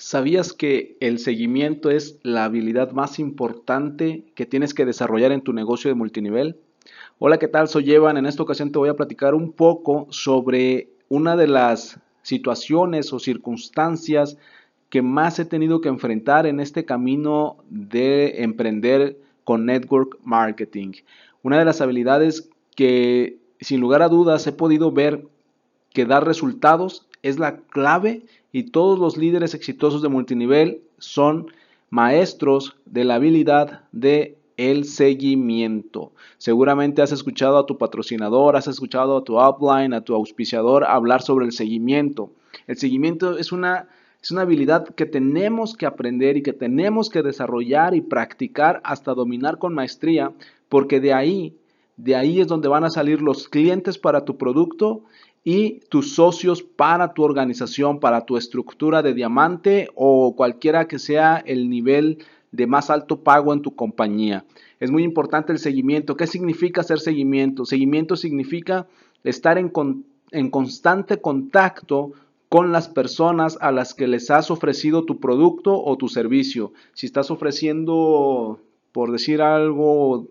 ¿Sabías que el seguimiento es la habilidad más importante que tienes que desarrollar en tu negocio de multinivel? Hola, ¿qué tal? Soy Evan. En esta ocasión te voy a platicar un poco sobre una de las situaciones o circunstancias que más he tenido que enfrentar en este camino de emprender con network marketing. Una de las habilidades que sin lugar a dudas he podido ver que da resultados es la clave y todos los líderes exitosos de multinivel son maestros de la habilidad de el seguimiento. Seguramente has escuchado a tu patrocinador, has escuchado a tu upline, a tu auspiciador hablar sobre el seguimiento. El seguimiento es una, es una habilidad que tenemos que aprender y que tenemos que desarrollar y practicar hasta dominar con maestría, porque de ahí, de ahí es donde van a salir los clientes para tu producto y tus socios para tu organización, para tu estructura de diamante o cualquiera que sea el nivel de más alto pago en tu compañía. Es muy importante el seguimiento. ¿Qué significa hacer seguimiento? Seguimiento significa estar en, en constante contacto con las personas a las que les has ofrecido tu producto o tu servicio. Si estás ofreciendo, por decir algo,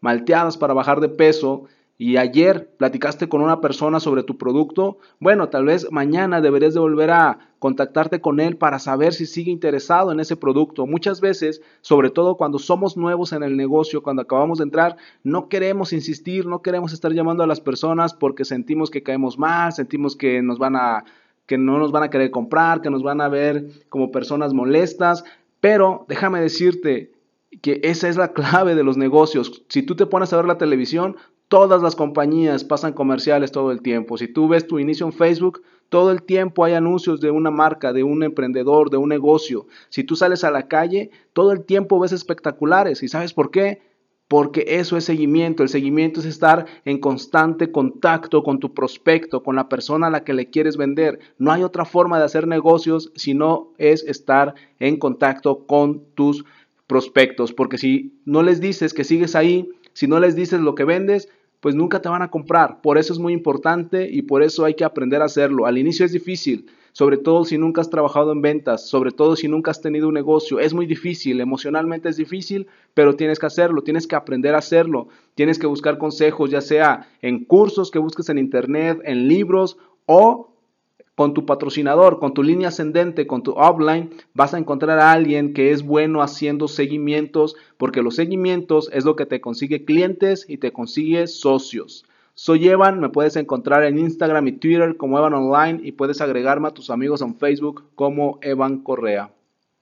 malteadas para bajar de peso, y ayer platicaste con una persona sobre tu producto, bueno, tal vez mañana deberías de volver a contactarte con él para saber si sigue interesado en ese producto. Muchas veces, sobre todo cuando somos nuevos en el negocio, cuando acabamos de entrar, no queremos insistir, no queremos estar llamando a las personas porque sentimos que caemos mal, sentimos que nos van a que no nos van a querer comprar, que nos van a ver como personas molestas, pero déjame decirte, que esa es la clave de los negocios. Si tú te pones a ver la televisión, Todas las compañías pasan comerciales todo el tiempo. Si tú ves tu inicio en Facebook, todo el tiempo hay anuncios de una marca, de un emprendedor, de un negocio. Si tú sales a la calle, todo el tiempo ves espectaculares. ¿Y sabes por qué? Porque eso es seguimiento. El seguimiento es estar en constante contacto con tu prospecto, con la persona a la que le quieres vender. No hay otra forma de hacer negocios si no es estar en contacto con tus prospectos. Porque si no les dices que sigues ahí, si no les dices lo que vendes, pues nunca te van a comprar. Por eso es muy importante y por eso hay que aprender a hacerlo. Al inicio es difícil, sobre todo si nunca has trabajado en ventas, sobre todo si nunca has tenido un negocio. Es muy difícil, emocionalmente es difícil, pero tienes que hacerlo, tienes que aprender a hacerlo. Tienes que buscar consejos, ya sea en cursos que busques en internet, en libros o con tu patrocinador, con tu línea ascendente, con tu offline, vas a encontrar a alguien que es bueno haciendo seguimientos, porque los seguimientos es lo que te consigue clientes y te consigue socios. Soy Evan, me puedes encontrar en Instagram y Twitter como Evan Online y puedes agregarme a tus amigos en Facebook como Evan Correa.